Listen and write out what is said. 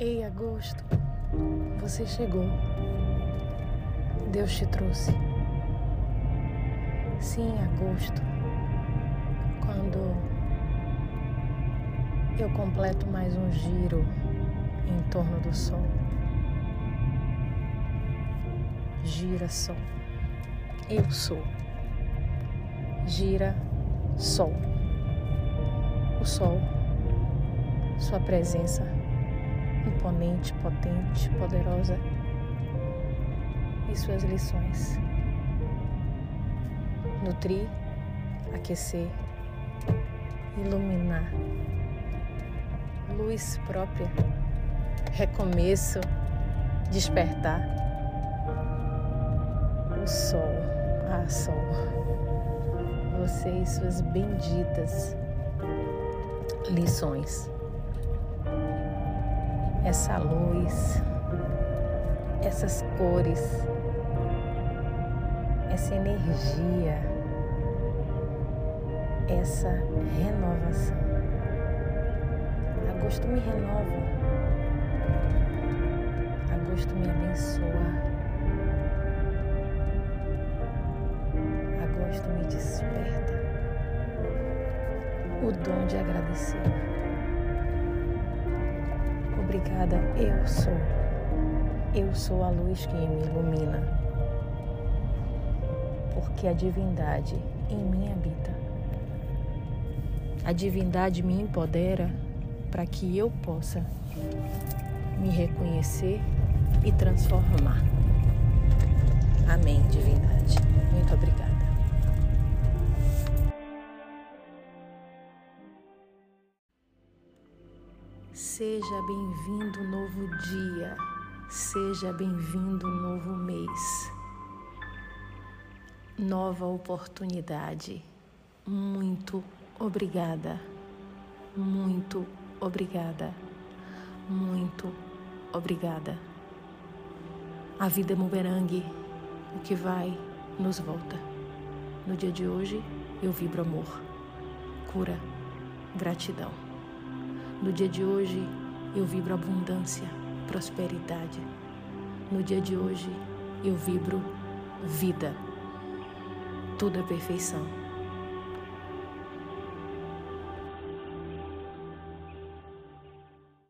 Ei, agosto, você chegou. Deus te trouxe. Sim, agosto, quando eu completo mais um giro em torno do sol. Gira sol. Eu sou. Gira sol. O sol, sua presença imponente, potente, poderosa e suas lições. Nutrir, aquecer, iluminar. Luz própria, recomeço, despertar. O sol, ah, sol, você e suas benditas lições essa luz, essas cores, essa energia, essa renovação. Agosto me renova, agosto me abençoa, agosto me desperta o dom de agradecer. Obrigada, eu sou. Eu sou a luz que me ilumina. Porque a divindade em mim habita. A divindade me empodera para que eu possa me reconhecer e transformar. Amém, divindade. Muito obrigada. Seja bem-vindo novo dia, seja bem-vindo novo mês, nova oportunidade. Muito obrigada, muito obrigada, muito obrigada. A vida é bumerangue, o que vai nos volta. No dia de hoje eu vibro amor, cura, gratidão. No dia de hoje, eu vibro abundância, prosperidade. No dia de hoje, eu vibro vida. Tudo é perfeição.